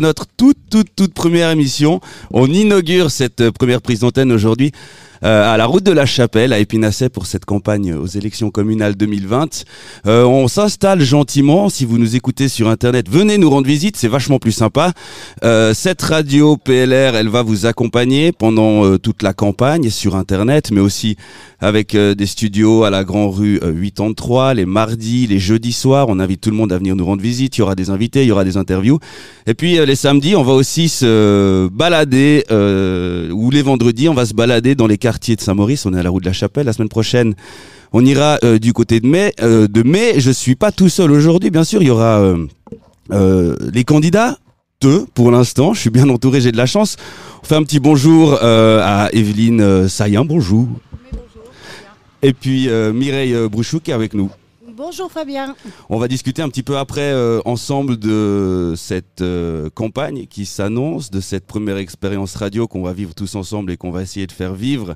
Notre toute, toute, toute première émission. On inaugure cette euh, première prise d'antenne aujourd'hui euh, à la route de la Chapelle à Épinasset pour cette campagne aux élections communales 2020. Euh, on s'installe gentiment. Si vous nous écoutez sur Internet, venez nous rendre visite. C'est vachement plus sympa. Cette radio PLR, elle va vous accompagner pendant toute la campagne sur Internet, mais aussi avec des studios à la Grand Rue euh, 83, les mardis, les jeudis soirs. On invite tout le monde à venir nous rendre visite. Il y aura des invités, il y aura des interviews. Et puis les samedis, on va aussi se balader, euh, ou les vendredis, on va se balader dans les quartiers de Saint-Maurice. On est à la route de la Chapelle. La semaine prochaine, on ira euh, du côté de mai. Euh, de mai, je suis pas tout seul aujourd'hui, bien sûr. Il y aura euh, les candidats. Deux pour l'instant, je suis bien entouré, j'ai de la chance. On fait un petit bonjour euh, à Evelyne Saillant, bonjour. Et puis euh, Mireille Brouchou qui est avec nous. Bonjour Fabien. On va discuter un petit peu après euh, ensemble de cette euh, campagne qui s'annonce, de cette première expérience radio qu'on va vivre tous ensemble et qu'on va essayer de faire vivre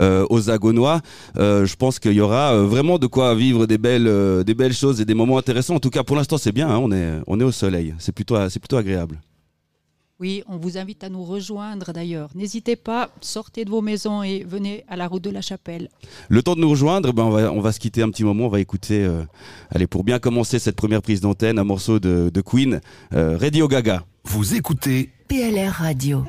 euh, aux Agonois. Euh, je pense qu'il y aura euh, vraiment de quoi vivre des belles, euh, des belles choses et des moments intéressants. En tout cas, pour l'instant, c'est bien. hein, on est, on est au soleil. C'est plutôt, c'est plutôt agréable. Oui, on vous invite à nous rejoindre d'ailleurs. N'hésitez pas, sortez de vos maisons et venez à la route de la Chapelle. Le temps de nous rejoindre, ben on, va, on va se quitter un petit moment. On va écouter, euh, allez, pour bien commencer cette première prise d'antenne, un morceau de, de Queen, euh, Radio Gaga. Vous écoutez PLR Radio.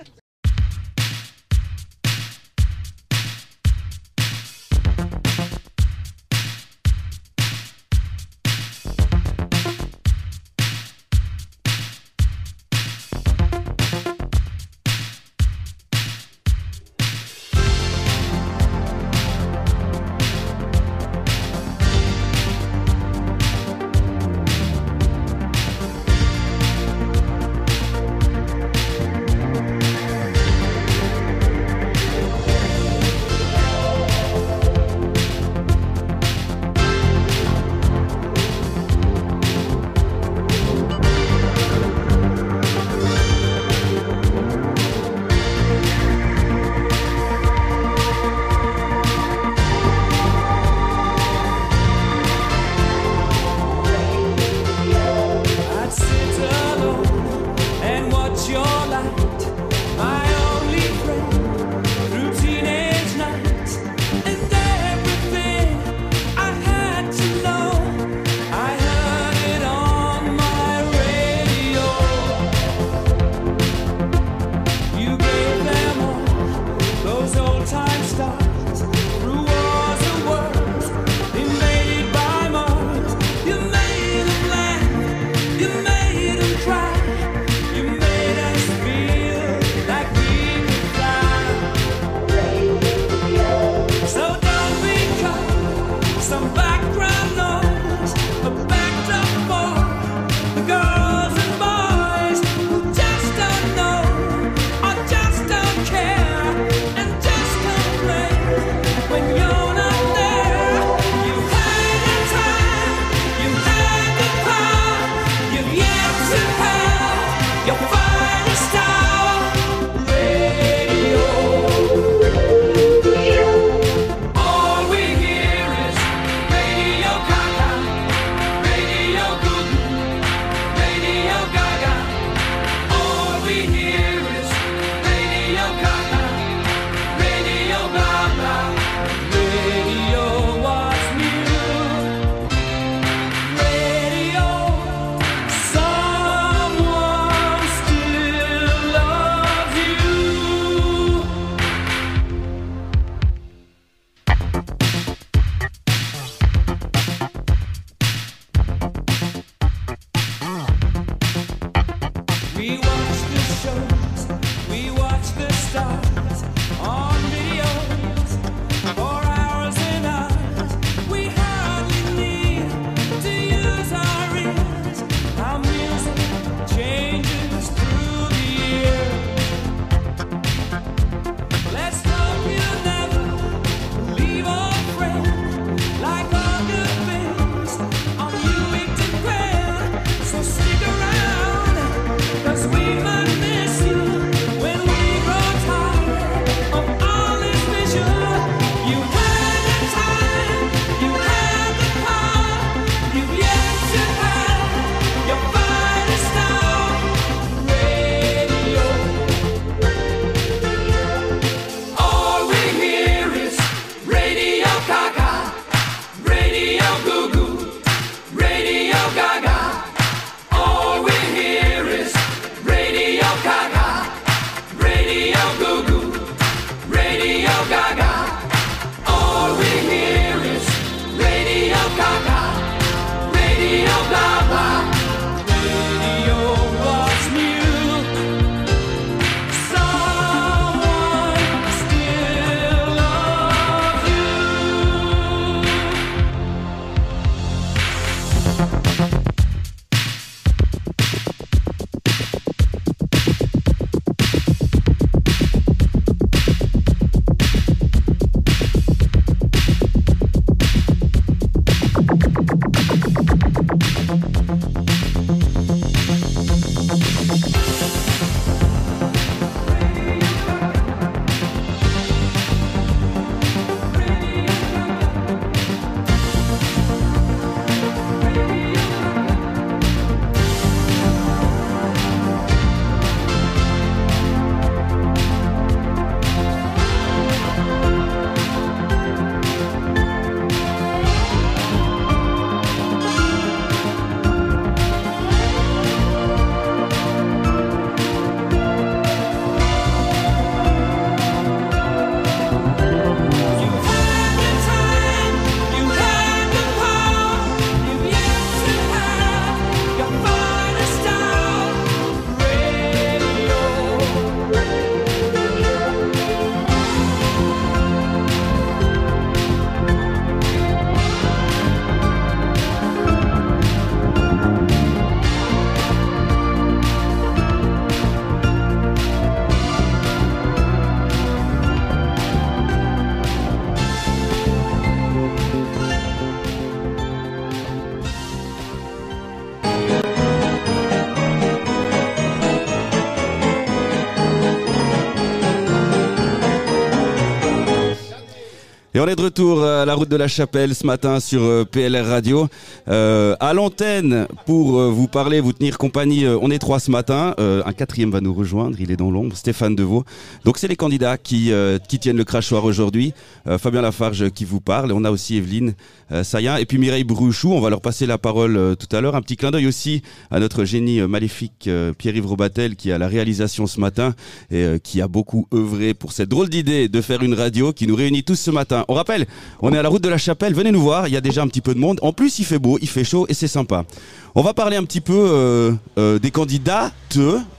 Et on est de retour à la route de la Chapelle ce matin sur euh, PLR Radio. Euh, à l'antenne pour euh, vous parler, vous tenir compagnie. euh, on est trois ce matin. Euh, un quatrième va nous rejoindre. Il est dans l'ombre. Stéphane Deveau. Donc c'est les candidats qui, euh, qui tiennent le crachoir aujourd'hui. Fabien Lafarge qui vous parle. On a aussi Evelyne Saillant et puis Mireille Brouchou. On va leur passer la parole tout à l'heure. Un petit clin d'œil aussi à notre génie maléfique Pierre-Yves Robatel qui a la réalisation ce matin et qui a beaucoup œuvré pour cette drôle d'idée de faire une radio qui nous réunit tous ce matin. On rappelle, on est à la route de la Chapelle, venez nous voir, il y a déjà un petit peu de monde. En plus, il fait beau, il fait chaud et c'est sympa. On va parler un petit peu euh, euh, des candidats,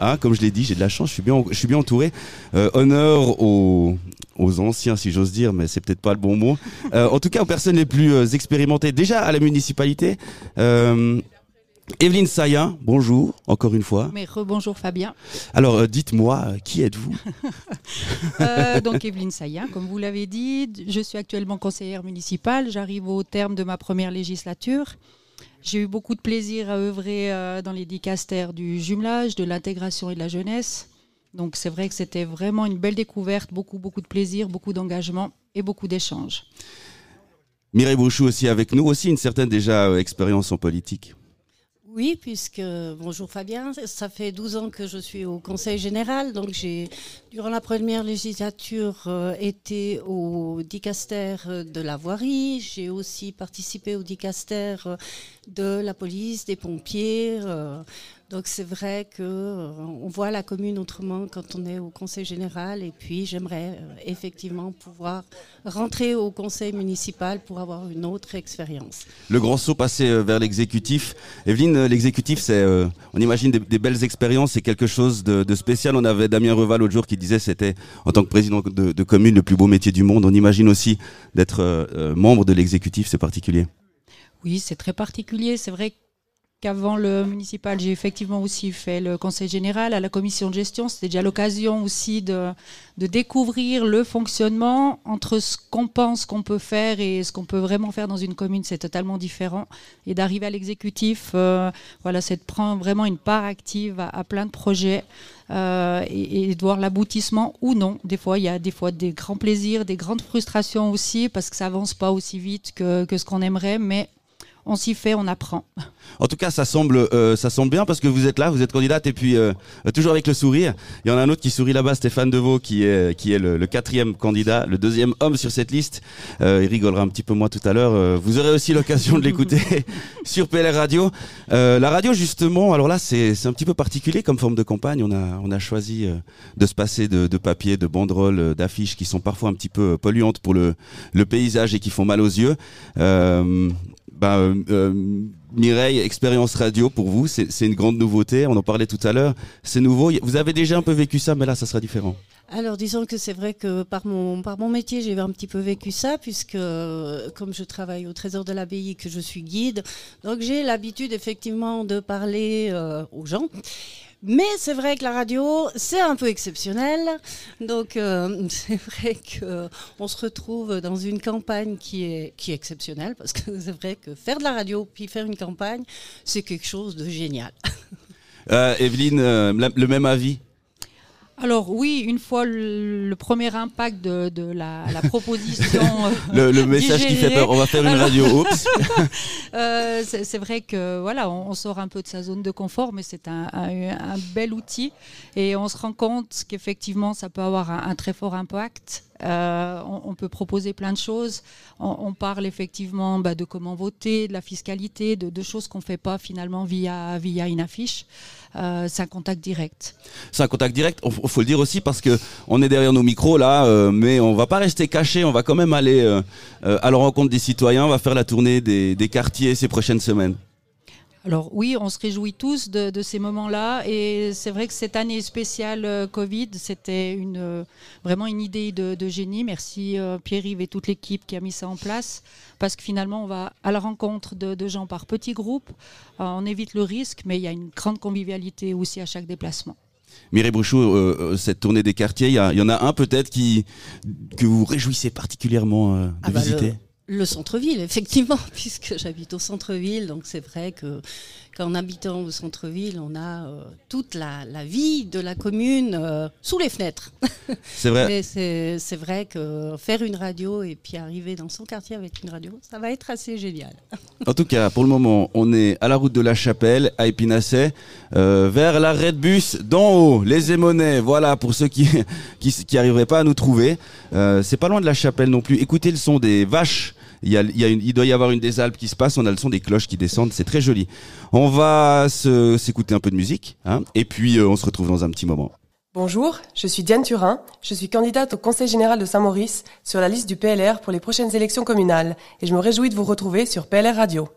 hein, comme je l'ai dit, j'ai de la chance, je suis bien, je suis bien entouré. Euh, honneur aux, aux anciens, si j'ose dire, mais c'est peut-être pas le bon mot. En tout cas, aux personnes les plus expérimentées déjà à la municipalité. Evelyne Saillant, bonjour, encore une fois. Mais rebonjour Fabien. Alors, euh, dites-moi, euh, qui êtes-vous Euh, donc Evelyne Saillant, comme vous l'avez dit, je suis actuellement conseillère municipale. J'arrive au terme de ma première législature. J'ai eu beaucoup de plaisir à œuvrer dans les dicastères du jumelage, de l'intégration et de la jeunesse. Donc c'est vrai que c'était vraiment une belle découverte, beaucoup beaucoup de plaisir, beaucoup d'engagement et beaucoup d'échanges. Mireille Brouchou aussi avec nous, aussi une certaine déjà expérience en politique. Oui, puisque, bonjour Fabien, ça fait 12 ans que je suis au Conseil général, donc j'ai, durant la première législature, euh, été au dicaster euh, de la voirie, j'ai aussi participé au dicaster euh, de la police, des pompiers, donc c'est vrai que euh, on voit la commune autrement quand on est au Conseil général, et puis j'aimerais euh, effectivement pouvoir rentrer au Conseil municipal pour avoir une autre expérience. Le grand saut passé euh, vers l'exécutif. Evelyne, l'exécutif, c'est, on imagine des, des belles expériences, c'est quelque chose de, de spécial. On avait Damien Reval l'autre jour qui disait c'était en tant que président de, de commune le plus beau métier du monde. On imagine aussi d'être membre de l'exécutif, c'est particulier. Oui, c'est très particulier. C'est vrai qu'avant le municipal, j'ai effectivement aussi fait le conseil général à la commission de gestion. C'était déjà l'occasion aussi de, découvrir le fonctionnement entre ce qu'on pense qu'on peut faire et ce qu'on peut vraiment faire dans une commune. C'est totalement différent. Et d'arriver à l'exécutif, euh, voilà, c'est de prendre vraiment une part active à, plein de projets. euh, et, et de voir l'aboutissement ou non. Des fois, il y a des fois des grands plaisirs, des grandes frustrations aussi, parce que ça avance pas aussi vite que, que ce qu'on aimerait, mais on s'y fait, on apprend. En tout cas, ça semble, euh, ça semble bien parce que vous êtes là, vous êtes candidate et puis euh, toujours avec le sourire. Il y en a un autre qui sourit là-bas, Stéphane Deveau, qui est, qui est le, le quatrième candidat, le deuxième homme sur cette liste. Euh, il rigolera un petit peu moins tout à l'heure. Vous aurez aussi l'occasion de l'écouter sur PLR Radio. La radio, justement, alors là, c'est un petit peu particulier comme forme de campagne. On a, on a choisi de se passer de, de papier, de banderoles, d'affiches qui sont parfois un petit peu polluantes pour le, le paysage et qui font mal aux yeux. Bah, euh, euh, Mireille, expérience radio pour vous, c'est une grande nouveauté. On en parlait tout à l'heure. C'est nouveau. Vous avez déjà un peu vécu ça, mais là, ça sera différent. Alors disons que c'est vrai que par mon, métier, j'ai un petit peu vécu ça, puisque euh, comme je travaille au Trésor de l'Abbaye, que je suis guide, donc j'ai l'habitude effectivement de parler aux gens. Mais c'est vrai que la radio, c'est un peu exceptionnel. Donc euh, c'est vrai qu'on se retrouve dans une campagne qui est, qui est exceptionnelle, parce que c'est vrai que faire de la radio puis faire une campagne, c'est quelque chose de génial. Euh, Evelyne, euh, le même avis? Alors oui, une fois le, le premier impact de, de la, la proposition, euh, le, le message qui fait peur. On va faire une radio. Oups. Euh, c'est c'est vrai que voilà, on, on sort un peu de sa zone de confort, mais c'est un, un- un bel outil et on se rend compte qu'effectivement ça peut avoir un, un très fort impact. Euh, on, on peut proposer plein de choses. On, on parle effectivement bah, de comment voter, de la fiscalité, de, de choses qu'on fait pas finalement via via une affiche. Euh, c'est un contact direct. C'est un contact direct. Il faut le dire aussi parce que on est derrière nos micros là, euh, mais on va pas rester caché. On va quand même aller euh, euh, à la rencontre des citoyens. On va faire la tournée des, des quartiers ces prochaines semaines. Alors oui, on se réjouit tous de, de ces moments-là et c'est vrai que cette année spéciale euh, Covid, c'était une, euh, vraiment une idée de, de génie. Merci euh, Pierre-Yves et toute l'équipe qui a mis ça en place parce que finalement on va à la rencontre de, de gens par petits groupes. Euh, on évite le risque, mais il y a une grande convivialité aussi à chaque déplacement. Mireille euh, euh, cette tournée des quartiers, il y, en a un peut-être qui que vous réjouissez particulièrement euh, de Ah bah, visiter? Le centre-ville, effectivement, puisque j'habite au centre-ville, donc c'est vrai que qu'en habitant au centre-ville, on a euh, toute la, la vie de la commune euh, sous les fenêtres. C'est vrai. C'est vrai que faire une radio et puis arriver dans son quartier avec une radio, ça va être assez génial. En tout cas, pour le moment, on est à la route de la Chapelle, à Épinasset, euh, vers l'arrêt de bus d'en haut, les Émonnais. Voilà, pour ceux qui qui, qui arriveraient pas à nous trouver. C'est pas loin de la Chapelle non plus. Écoutez le son des vaches. Il, doit y avoir une des Alpes qui se passe. On a le son des cloches qui descendent. C'est très joli. On va s'écouter un peu de musique. Hein, et puis, euh, on se retrouve dans un petit moment. Bonjour, je suis Diane Turin, je suis candidate au Conseil général de Saint-Maurice sur la liste du PLR pour les prochaines élections communales et je me réjouis de vous retrouver sur PLR Radio.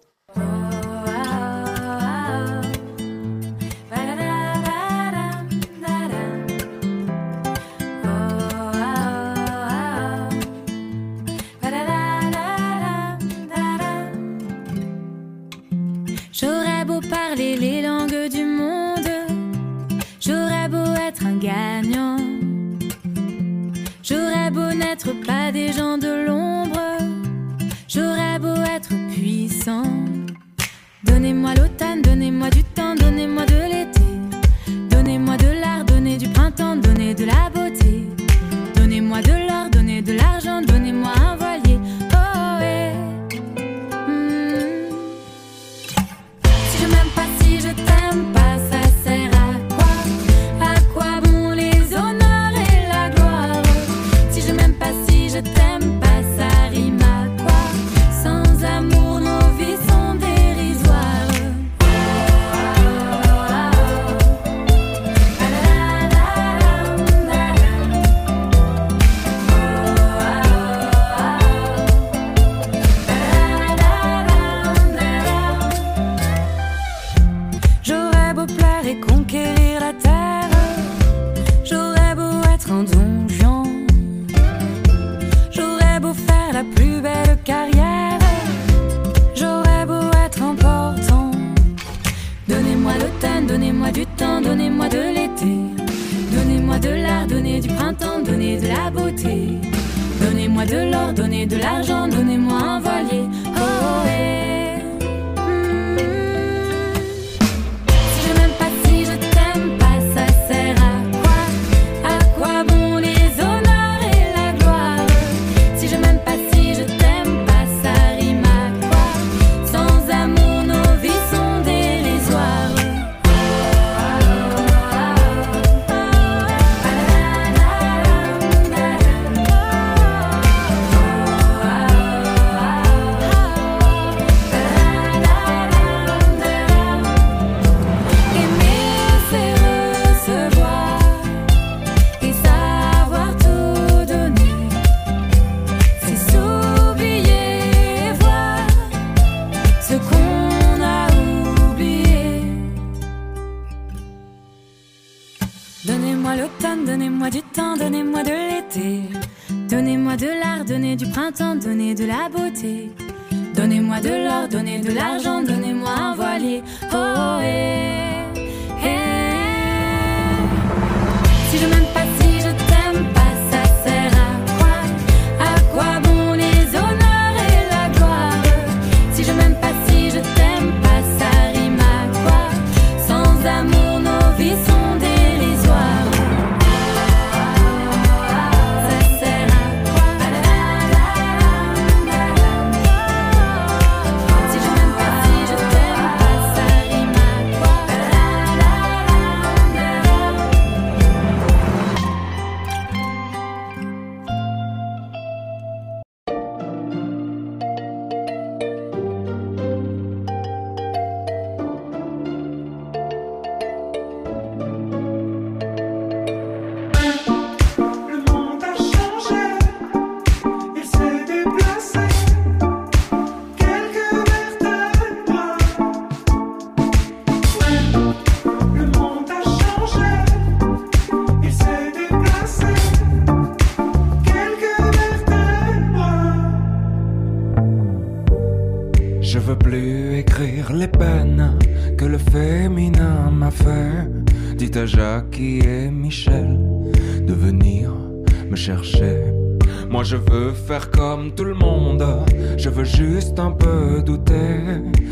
Veux juste un peu douter.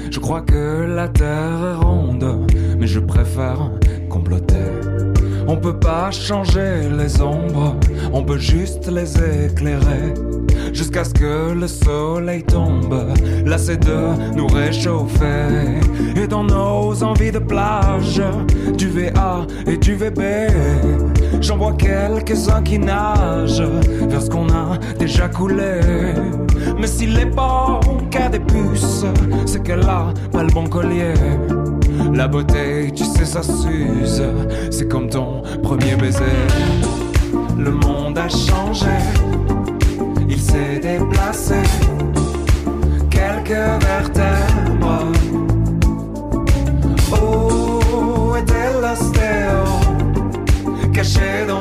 Je crois que la terre est ronde, mais je préfère comploter. On peut pas changer les ombres, on peut juste les éclairer. Jusqu'à ce que le soleil tombe, lassé de nous réchauffer. Et dans nos envies de plage, du VA et du VB, j'en vois quelques-uns qui nagent vers ce qu'on a déjà coulé. Mais si l'époque a des puces, c'est qu'elle a pas le bon collier. La beauté, tu sais, ça s'use. C'est comme ton premier baiser. Le monde a changé, il s'est déplacé. Quelques vertèbres. Où était l'ostéo? Caché dans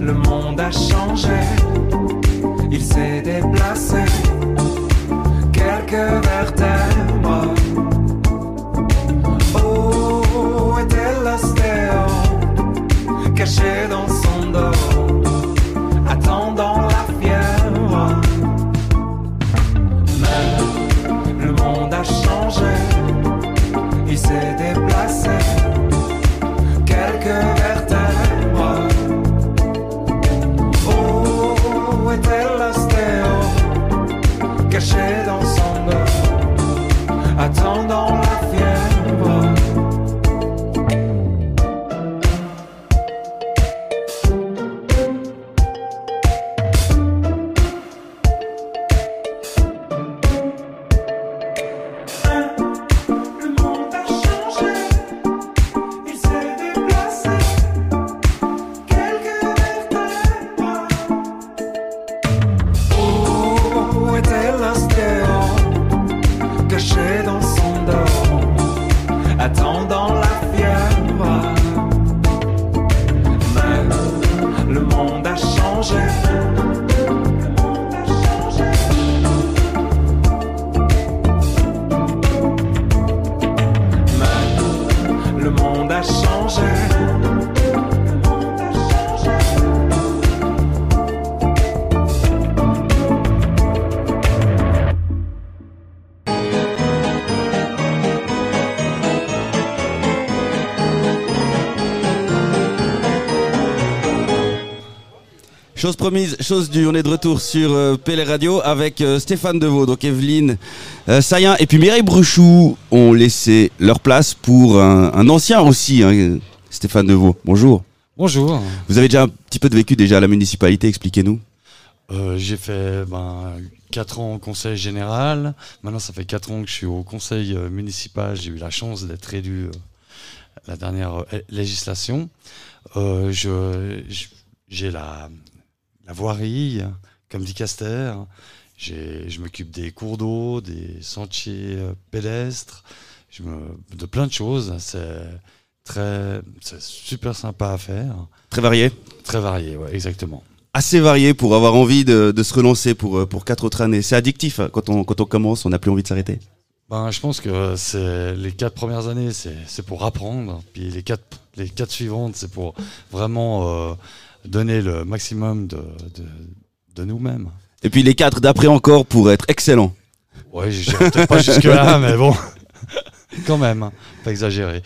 Le monde a changé, il s'est déplacé. Quelques vertèbres. Où était l'ostéo caché dans son dos, attendant la fièvre? Mais le monde a changé il s'est déplacé. 谁え。Chose promise, chose due, on est de retour sur euh, PLR Radio avec euh, Stéphane Deveau, donc Evelyne euh, Sayen et puis Mireille Bruchou ont laissé leur place pour un, un ancien aussi, hein, Stéphane Deveau. Bonjour. Bonjour. Vous avez déjà un petit peu de vécu déjà à la municipalité, expliquez-nous. Euh, j'ai fait ben, 4 ans au conseil général. Maintenant, ça fait 4 ans que je suis au conseil euh, municipal. J'ai eu la chance d'être élu la dernière législation. Je- j'ai la, la voirie comme dit Caster. Je m'occupe des cours d'eau, des sentiers euh, pédestres, je me, de plein de choses. C'est très, c'est super sympa à faire. Très varié. Très varié, ouais, exactement. Assez varié pour avoir envie de, de se relancer pour, euh, pour quatre autres années. C'est addictif hein, quand on, quand on commence, on n'a plus envie de s'arrêter. Ben, je pense que c'est les quatre premières années, c'est c'est pour apprendre. Puis les quatre, les quatre suivantes, c'est pour vraiment euh, donner le maximum de, de, de nous-mêmes. Et puis les quatre d'après encore pour être excellent. Ouais, j'irai peut-être pas jusque-là, mais bon, quand même, hein, pas exagérer.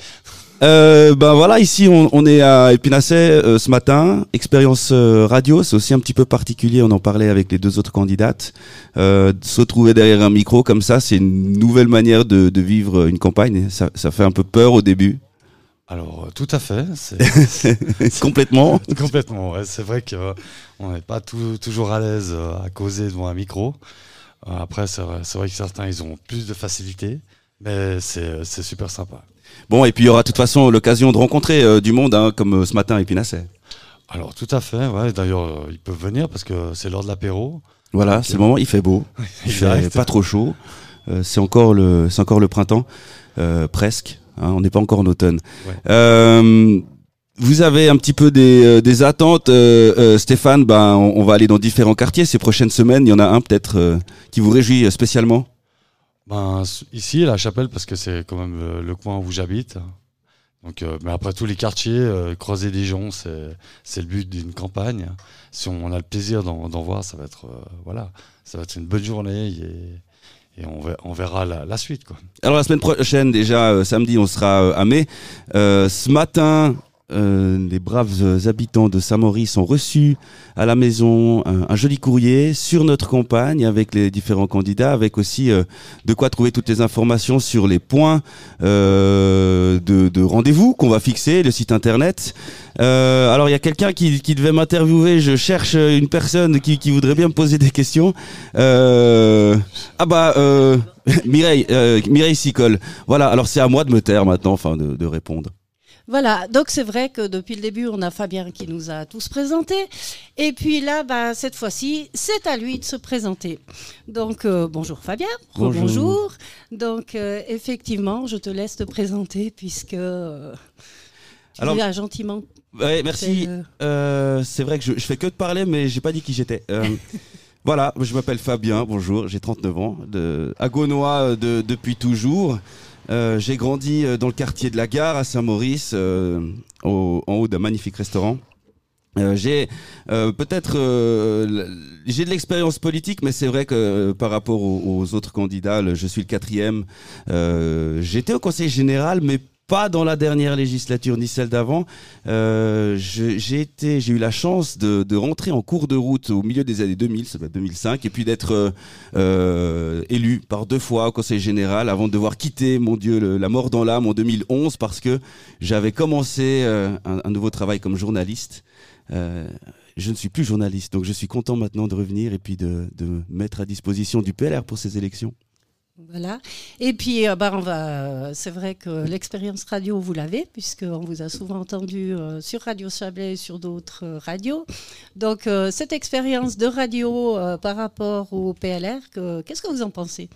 Euh, ben voilà, ici on, on est à Épinasset euh, ce matin. Expérience euh, radio, c'est aussi un petit peu particulier. On en parlait avec les deux autres candidates. Euh, se retrouver derrière un micro comme ça, c'est une nouvelle manière de, de vivre une campagne. Ça, ça fait un peu peur au début, Alors, euh, tout à fait, c'est complètement. complètement. ouais. C'est vrai qu'on n'est pas tout- toujours à l'aise euh, à causer devant un micro. Euh, Après, c'est vrai, que certains, ils ont plus de facilité, mais c'est super sympa. Bon, et puis il y aura de toute façon l'occasion de rencontrer euh, du monde, hein, comme euh, ce matin à Épinasset. Alors tout à fait, ouais. D'ailleurs, euh, ils peuvent venir parce que c'est l'heure de l'apéro. Voilà, c'est le moment. Il fait beau, il fait pas trop chaud. Euh, c'est encore le, c'est encore le printemps, euh, presque. Hein, on n'est pas encore en automne. Ouais. Euh, vous avez un petit peu des, euh, des attentes, euh, Stéphane? Ben, on, on va aller dans différents quartiers ces prochaines semaines. Il y en a un peut-être qui vous réjouit spécialement? Ben, ici, la chapelle, parce que c'est quand même le, coin où j'habite. Donc, euh, mais après tous les quartiers, euh, croiser des gens, c'est c'est le but d'une campagne. Si on a le plaisir d'en d'en voir, ça va être euh, voilà, ça va être une bonne journée et, et on, verra, la suite quoi. Alors la semaine prochaine, déjà euh, samedi, on sera euh, à Mai. Euh, ce matin, euh, les braves habitants de Saint-Maurice ont reçu à la maison un, joli courrier sur notre campagne avec les différents candidats, avec aussi euh, de quoi trouver toutes les informations sur les points euh, de, de rendez-vous qu'on va fixer, le site internet. Euh, alors il y a quelqu'un qui, qui devait m'interviewer, je cherche une personne qui, qui voudrait bien me poser des questions. Ah bah Mireille, Mireille Sicole. Voilà, alors c'est à moi de me taire maintenant, enfin de, de répondre. Voilà, donc c'est vrai que depuis le début, on a Fabien qui nous a tous présentés. Et puis là, bah, cette fois-ci, c'est à lui de se présenter. Donc, euh, bonjour Fabien, Bonjour. bonjour. Donc, euh, effectivement, je te laisse te présenter puisque euh, tu Alors- as gentiment. Ouais, merci. c'est vrai que je, je fais que de parler, mais j'ai pas dit qui j'étais. Voilà, je m'appelle Fabien, bonjour, j'ai 39 ans, de, de- depuis toujours. Euh, j'ai grandi euh, dans le quartier de la gare à Saint-Maurice, euh, au- en haut d'un magnifique restaurant. Euh, j'ai euh, peut-être j'ai de l'expérience politique, mais c'est vrai que par rapport aux, aux autres candidats, je suis le quatrième. J'étais au conseil général, mais pas dans la dernière législature ni celle d'avant. Euh, j'ai été, j'ai eu la chance de, de rentrer en cours de route au milieu des années 2000, ça être 2005, et puis d'être euh, euh, élu par deux fois au conseil général avant de devoir quitter, mon Dieu, la mort dans l'âme en 2011 parce que j'avais commencé euh, un, un nouveau travail comme journaliste. Euh, je ne suis plus journaliste, donc je suis content maintenant de revenir et puis de, de mettre à disposition du PLR pour ces élections. Voilà. Et puis, euh, bah, on va. C'est vrai que l'expérience radio, vous l'avez, puisqu'on vous a souvent entendu euh, sur Radio Chablais et sur d'autres euh, radios. Donc, euh, cette expérience de radio euh, par rapport au PLR, que- qu'est-ce que vous en pensez?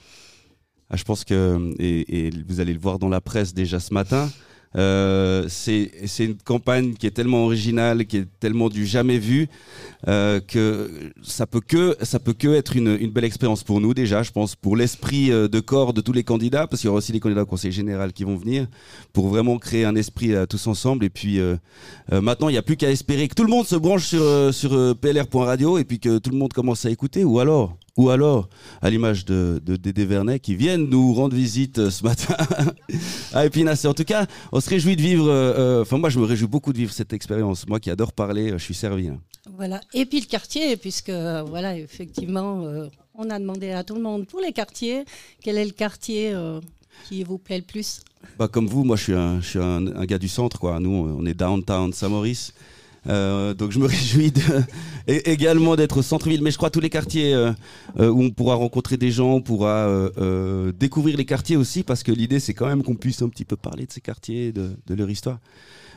Ah, je pense que, et vous allez le voir dans la presse déjà ce matin, euh, c'est une campagne qui est tellement originale, qui est tellement du jamais vu, euh, que ça peut que ça peut que être une, une belle expérience pour nous déjà, je pense, pour l'esprit euh, de corps de tous les candidats, parce qu'il y aura aussi les candidats au Conseil général qui vont venir, pour vraiment créer un esprit tous ensemble. Et puis maintenant, il n'y a plus qu'à espérer que tout le monde se branche sur, sur plr.radio et puis que tout le monde commence à écouter, ou alors? Ou alors à l'image de, de Dédé Vernet qui viennent nous rendre visite euh, ce matin à Épinasse. En tout cas, on se réjouit de vivre, euh, euh, enfin moi je me réjouis beaucoup de vivre cette expérience. Moi qui adore parler, je suis servi. hein. Voilà. Et puis le quartier, puisque voilà, effectivement, euh, on a demandé à tout le monde pour les quartiers, quel est le quartier euh, qui vous plaît le plus? Bah, comme vous, moi je suis, un, je suis un, un gars du centre. Quoi. Nous, on est downtown Saint-Maurice. Euh, donc je me réjouis de, et- également d'être au centre-ville. Mais je crois tous les quartiers euh, euh, où on pourra rencontrer des gens, on pourra euh, découvrir les quartiers aussi, parce que l'idée c'est quand même qu'on puisse un petit peu parler de ces quartiers, de, de leur histoire.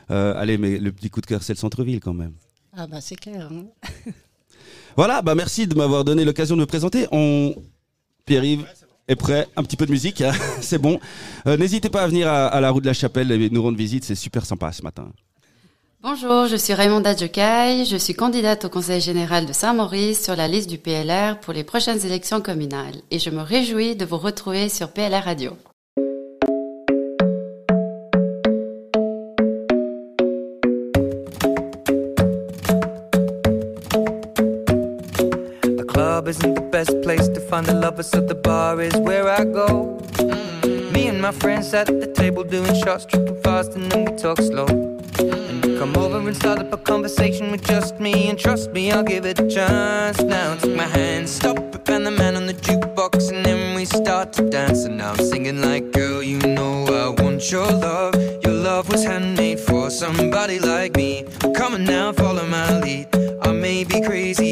Allez, mais le petit coup de cœur c'est le centre-ville quand même. Ah bah c'est clair. hein. Voilà, bah merci de m'avoir donné l'occasion de me présenter. On... Pierre-Yves est prêt, un petit peu de musique, hein, c'est bon. Euh, N'hésitez pas à venir à, à la rue de la Chapelle et nous rendre visite, c'est super sympa ce matin. Bonjour, je suis Raymonda Djokai, je suis candidate au Conseil général de Saint-Maurice sur la liste du PLR pour les prochaines élections communales et je me réjouis de vous retrouver sur PLR Radio. The club isn't the best place to find the lovers, so the bar is where I go. Me and my friends at the table doing shots, tripping fast, and then we talk slow. Come over and start up a conversation with just me, and trust me, I'll give it a chance. Now take my hand, stop it, and the man on the jukebox, and then we start to dance. And I'm singing like, girl, you know I want your love. Your love was handmade for somebody like me. Come on now, follow my lead. I may be crazy,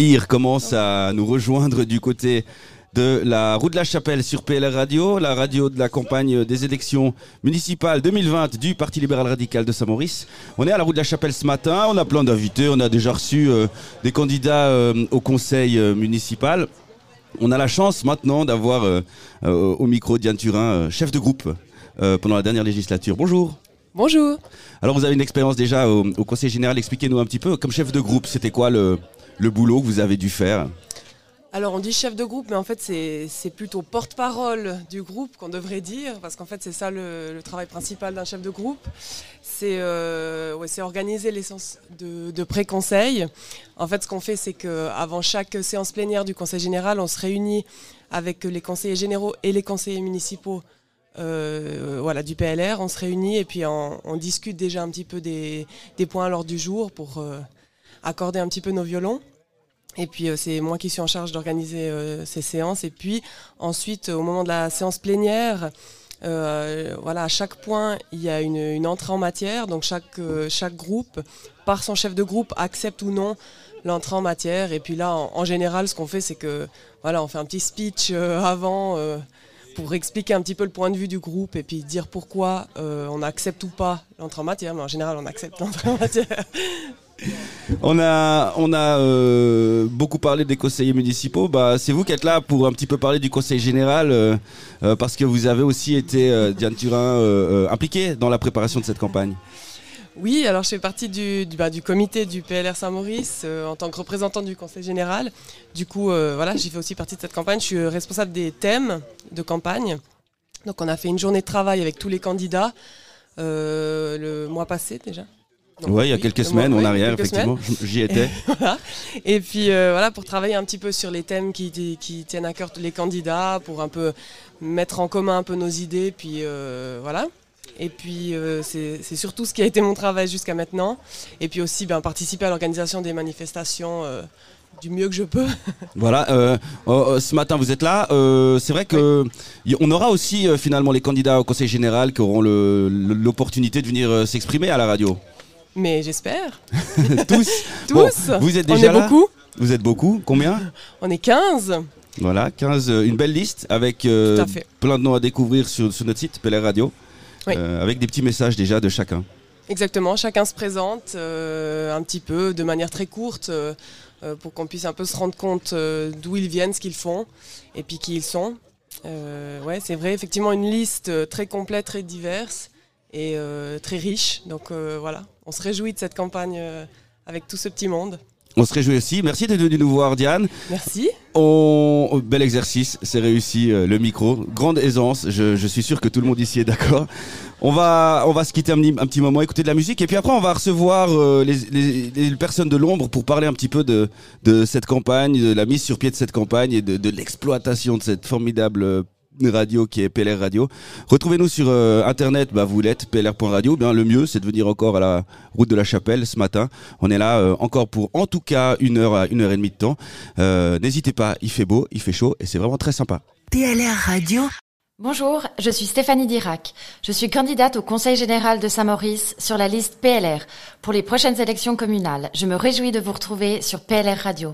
Élire commence à nous rejoindre du côté de la route de la Chapelle sur PLR Radio, la radio de la campagne des élections municipales 2020 du Parti libéral radical de Saint-Maurice. On est à la route de la Chapelle ce matin, on a plein d'invités, on a déjà reçu euh, des candidats euh, au conseil euh, municipal. On a la chance maintenant d'avoir au micro Diane Turin, chef de groupe pendant la dernière législature. Bonjour. Bonjour. Alors vous avez une expérience déjà au, au conseil général, expliquez-nous un petit peu, comme chef de groupe, c'était quoi le, le boulot que vous avez dû faire Alors on dit chef de groupe, mais en fait c'est plutôt porte-parole du groupe qu'on devrait dire, parce qu'en fait c'est ça le, travail principal d'un chef de groupe. C'est euh, c'est organiser les séances de, de pré-conseil. En fait ce qu'on fait c'est qu'avant chaque séance plénière du conseil général, on se réunit avec les conseillers généraux et les conseillers municipaux euh, voilà, du PLR. On se réunit et puis on, discute déjà un petit peu des, des points à l'ordre du jour pour euh, accorder un petit peu nos violons. Et puis euh, c'est moi qui suis en charge d'organiser euh, ces séances. Et puis ensuite, au moment de la séance plénière, euh, voilà, à chaque point, il y a une, entrée en matière. Donc chaque, chaque groupe, par son chef de groupe, accepte ou non l'entrée en matière. Et puis là, en, en général, ce qu'on fait, c'est que voilà, on fait un petit speech avant. pour expliquer un petit peu le point de vue du groupe et puis dire pourquoi on accepte ou pas l'entrée en matière, mais en général on accepte l'entrée en matière. On a, euh, beaucoup parlé des conseillers municipaux. Bah, c'est vous qui êtes là pour un petit peu parler du conseil général, euh, euh, parce que vous avez aussi été, Diane Turin, euh, euh, impliqué dans la préparation de cette campagne. Oui, alors je fais partie du, bah, comité du PLR Saint-Maurice en tant que représentante du conseil général. Du coup, voilà, j'ai fait aussi partie de cette campagne. Je suis responsable des thèmes de campagne. Donc on a fait une journée de travail avec tous les candidats le mois passé déjà. Ouais, il y a oui, quelques semaines en arrière, effectivement, j'y étais. voilà. Et puis euh, voilà, pour travailler un petit peu sur les thèmes qui, qui tiennent à cœur les candidats, pour un peu mettre en commun un peu nos idées, puis euh, voilà. Et puis euh, c'est surtout ce qui a été mon travail jusqu'à maintenant. Et puis aussi ben, participer à l'organisation des manifestations du mieux que je peux. Voilà, euh, euh, ce matin vous êtes là. Euh, c'est vrai que y- on aura aussi finalement les candidats au conseil général qui auront l'opportunité de venir s'exprimer à la radio. Mais j'espère. Tous. Tous. Bon, vous êtes On déjà est là beaucoup. Vous êtes beaucoup. Combien On est 15. Voilà, 15, euh, une belle liste avec euh, plein de noms à découvrir sur, sur notre site PLR Radio, Oui. euh, avec des petits messages déjà de chacun. Exactement, chacun se présente euh, un petit peu de manière très courte pour qu'on puisse un peu se rendre compte d'où ils viennent, ce qu'ils font et puis qui ils sont. Ouais, c'est vrai, effectivement une liste très complète, très diverse et euh, très riche. Donc euh, voilà, on se réjouit de cette campagne euh, avec tout ce petit monde. On se réjouit aussi. Merci d'être venu nous voir, Diane. Merci. On... Bel exercice, c'est réussi, euh, le micro. Grande aisance, je, je suis sûr que tout le monde ici est d'accord. On va, on va se quitter un, petit- un petit moment, écouter de la musique, et puis après on va recevoir euh, les, les- les personnes de l'ombre pour parler un petit peu de, de cette campagne, de la mise sur pied de cette campagne et de, de l'exploitation de cette formidable radio qui est PLR Radio. Retrouvez-nous sur euh, internet, bah, vous l'êtes, plr.radio. Bien, le mieux, c'est de venir encore à la route de la Chapelle ce matin. On est là euh, encore pour en tout cas une heure à une heure et demie de temps. Euh, N'hésitez pas, il fait beau, il fait chaud et c'est vraiment très sympa. PLR Radio. Bonjour, je suis Stéphanie Dirac. Je suis candidate au Conseil général de Saint-Maurice sur la liste PLR pour les prochaines élections communales. Je me réjouis de vous retrouver sur PLR Radio.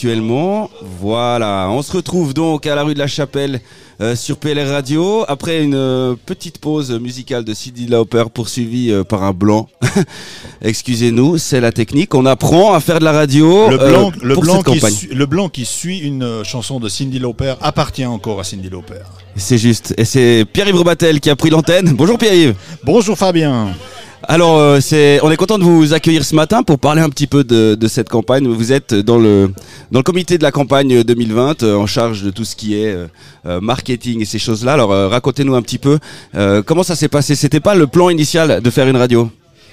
Actuellement, voilà. On se retrouve donc à la rue de la Chapelle euh, sur PLR Radio après une euh, petite pause musicale de Cindy Lauper poursuivie euh, par un blanc. Excusez-nous, c'est la technique. On apprend à faire de la radio Le blanc, le, pour blanc cette qui suit, le blanc qui suit une chanson de Cindy Lauper appartient encore à Cindy Lauper. C'est juste. Et c'est Pierre-Yves Rebatel qui a pris l'antenne. Bonjour Pierre-Yves. Bonjour Fabien. Alors, euh, c'est, on est content de vous accueillir ce matin pour parler un petit peu de, cette campagne. Vous êtes dans le, dans le comité de la campagne 2020, euh, en charge de tout ce qui est euh, marketing et ces choses-là. Alors, racontez-nous un petit peu comment ça s'est passé? C'était pas le plan initial de faire une radio?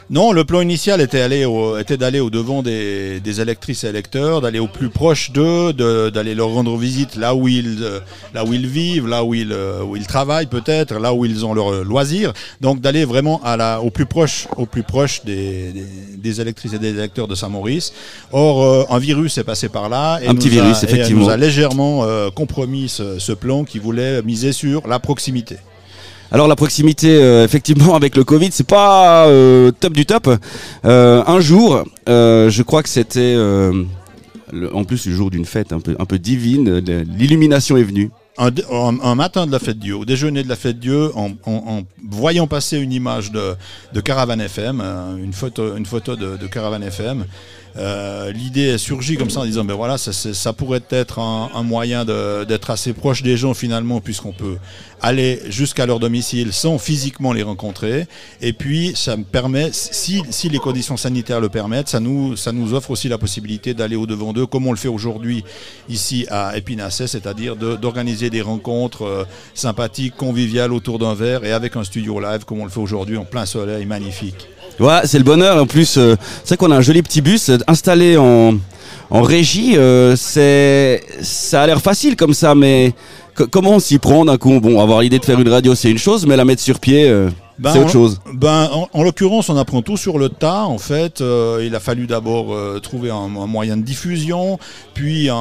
Non, le plan initial était, aller au- était d'aller au devant des, des électrices et électeurs, d'aller au plus proche d'eux, de- d'aller leur rendre visite là où ils, euh, là où ils vivent, là où ils, euh, où ils travaillent peut-être, là où ils ont leur euh, loisir. Donc d'aller vraiment à la, au plus proche, au plus proche des, des, des électrices et des électeurs de Saint-Maurice. Or, un virus est passé par là et Un petit nous a- virus, et effectivement. nous a légèrement euh, compromis ce, ce plan qui voulait miser sur la proximité. Alors la proximité, euh, effectivement, avec le Covid, c'est pas euh, top du top. Euh, un jour, je crois que c'était, en plus le jour d'une fête un peu, un peu divine, l'illumination est venue. un, matin de la fête Dieu, au déjeuner de la fête Dieu, en, voyant passer une image de, de Caravane FM, une photo, une photo de, de Caravane FM, euh, l'idée est surgie comme ça en disant ben voilà ça, pourrait être un, moyen d'être assez proche des gens finalement puisqu'on peut aller jusqu'à leur domicile sans physiquement les rencontrer. Et puis ça me permet si, les conditions sanitaires le permettent ça nous ça nous offre aussi la possibilité d'aller au devant d'eux comme on le fait aujourd'hui ici à Épinasset c'est-à-dire d'organiser des rencontres euh, sympathiques conviviales autour d'un verre et avec un studio live comme on le fait aujourd'hui en plein soleil magnifique Ouais, c'est le bonheur. En plus, euh, c'est vrai qu'on a un joli petit bus installé en, en régie. euh, c'est, ça a l'air facile comme ça, mais co- comment on s'y prend d'un coup? Bon, avoir l'idée de faire une radio, c'est une chose, mais la mettre sur pied, euh, Ben, c'est autre en- chose. Ben, en, en l'occurrence, on apprend tout sur le tas. En fait, Euh, il a fallu d'abord euh, trouver un, un moyen de diffusion, puis un,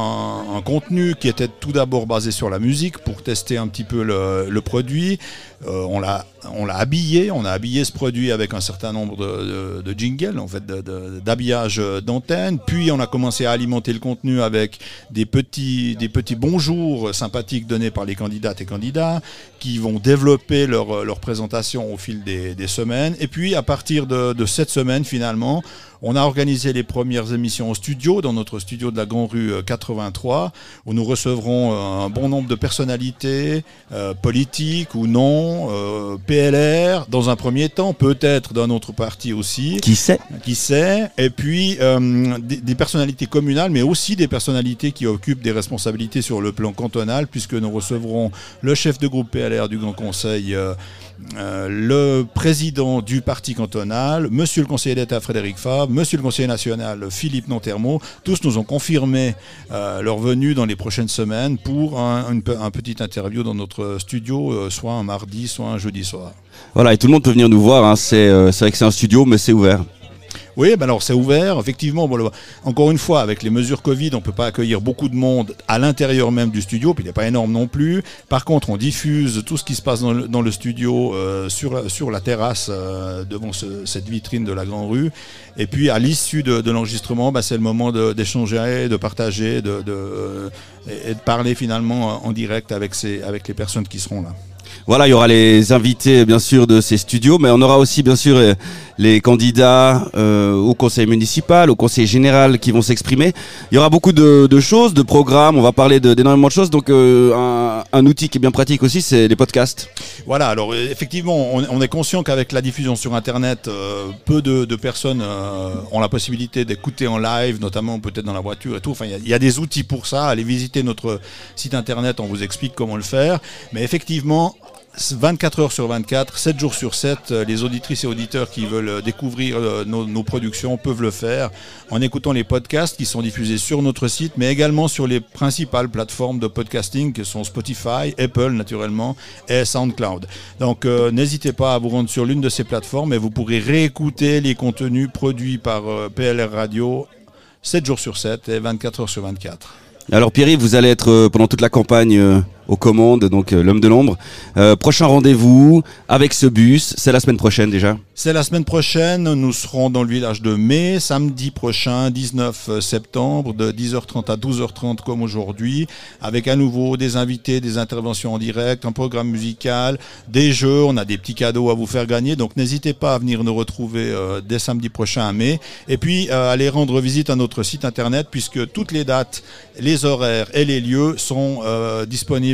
un contenu qui était tout d'abord basé sur la musique pour tester un petit peu le, le produit. Euh, on l'a on l'a habillé, on a habillé ce produit avec un certain nombre de, jingles, en fait, d'habillage d'antenne. Puis on a commencé à alimenter le contenu avec des petits, des petits bonjours sympathiques donnés par les candidates et candidats qui vont développer leur, leur présentation au fil des, semaines. Et puis à partir de cette semaine, finalement, on a organisé les premières émissions au studio, dans notre studio de la Grand Rue euh, 83, où nous recevrons euh, un bon nombre de personnalités euh, politiques ou non, euh, PLR, dans un premier temps, peut-être d'un autre parti aussi. Qui sait? Qui sait? Et puis euh, des, des personnalités communales, mais aussi des personnalités qui occupent des responsabilités sur le plan cantonal, puisque nous recevrons le chef de groupe PLR du Grand Conseil. Euh, le président du parti cantonal, monsieur le conseiller d'État Frédéric Fabre, monsieur le conseiller national Philippe Nantermo, tous nous ont confirmé euh, leur venue dans les prochaines semaines pour un, une pe- un petit interview dans notre studio, euh, soit un mardi, soit un jeudi soir. Voilà, et tout le monde peut venir nous voir. Hein. C'est vrai que c'est un studio, mais c'est ouvert. Oui, ben alors c'est ouvert. Effectivement, encore une fois, avec les mesures Covid, on peut pas accueillir beaucoup de monde à l'intérieur même du studio, puis il n'est pas énorme non plus. Par contre, on diffuse tout ce qui se passe dans le, studio euh, sur, la- terrasse euh, devant ce- cette vitrine de la Grande Rue. Et puis à l'issue de, l'enregistrement, ben, c'est le moment d'échanger, de, partager, de- et de parler finalement en direct avec les personnes qui seront là. Voilà, il y aura les invités bien sûr de ces studios, mais on aura aussi bien sûr euh, les candidats euh, au conseil municipal, au conseil général qui vont s'exprimer. Il y aura beaucoup de, de choses, de programmes, on va parler de- d'énormément de choses. Donc euh, un, un outil qui est bien pratique aussi, c'est les podcasts. Voilà, alors euh, effectivement, on, on est conscient qu'avec la diffusion sur Internet, euh, peu de, de personnes euh, ont la possibilité d'écouter en live, notamment peut-être dans la voiture et tout. Enfin, il y y, a des outils pour ça. Allez visiter notre site Internet, on vous explique comment le faire. Mais effectivement, 24 heures sur 24, 7 jours sur 7, euh, les auditrices et auditeurs qui veulent euh, découvrir euh, nos, productions peuvent le faire en écoutant les podcasts qui sont diffusés sur notre site, mais également sur les principales plateformes de podcasting que sont Spotify, Apple naturellement et SoundCloud. Donc n'hésitez pas à vous rendre sur l'une de ces plateformes et vous pourrez réécouter les contenus produits par PLR Radio 7 jours sur 7 et 24 heures sur 24. Alors Pierre, vous allez être pendant toute la campagne aux commandes, donc euh, l'homme de l'ombre. Euh, prochain rendez-vous avec ce bus, c'est la semaine prochaine déjà. C'est la semaine prochaine, nous serons dans le village de Mai, samedi prochain, 19 septembre, de 10h30 à 12h30 comme aujourd'hui, avec à nouveau des invités, des interventions en direct, un programme musical, des jeux, on a des petits cadeaux à vous faire gagner, donc n'hésitez pas à venir nous retrouver euh, dès samedi prochain à mai, et puis euh, allez rendre visite à notre site internet, puisque toutes les dates, les horaires et les lieux sont euh,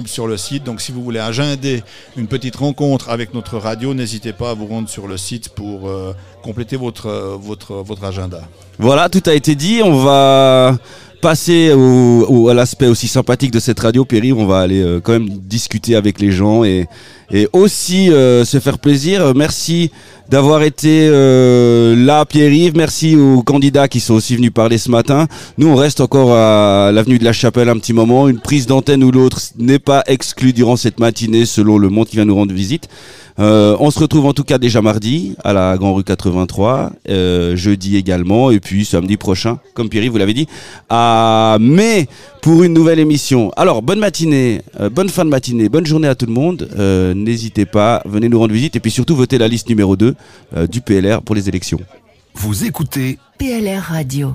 sur le site, donc si vous voulez agender une petite rencontre avec notre radio, n'hésitez pas à vous rendre sur le site pour euh, compléter votre, euh, votre, votre agenda. Voilà, tout a été dit. On va passer au, au- à l'aspect aussi sympathique de cette radio, Péri. On va aller euh, quand même discuter avec les gens et, et aussi euh, se faire plaisir. Euh, Merci d'avoir été euh, là, Pierre-Yves. Merci aux candidats qui sont aussi venus parler ce matin. Nous, on reste encore à l'avenue de la Chapelle un petit moment. Une prise d'antenne ou l'autre n'est pas exclue durant cette matinée selon le monde qui vient nous rendre visite. Euh, on se retrouve en tout cas déjà mardi à la Grand Rue 83, euh, jeudi également, et puis samedi prochain, comme Pierre vous l'avez dit, à mai pour une nouvelle émission. Alors, bonne matinée, euh, bonne fin de matinée, bonne journée à tout le monde. Euh, N'hésitez pas, venez nous rendre visite, et puis surtout votez la liste numéro 2 euh, du PLR pour les élections. Vous écoutez PLR Radio.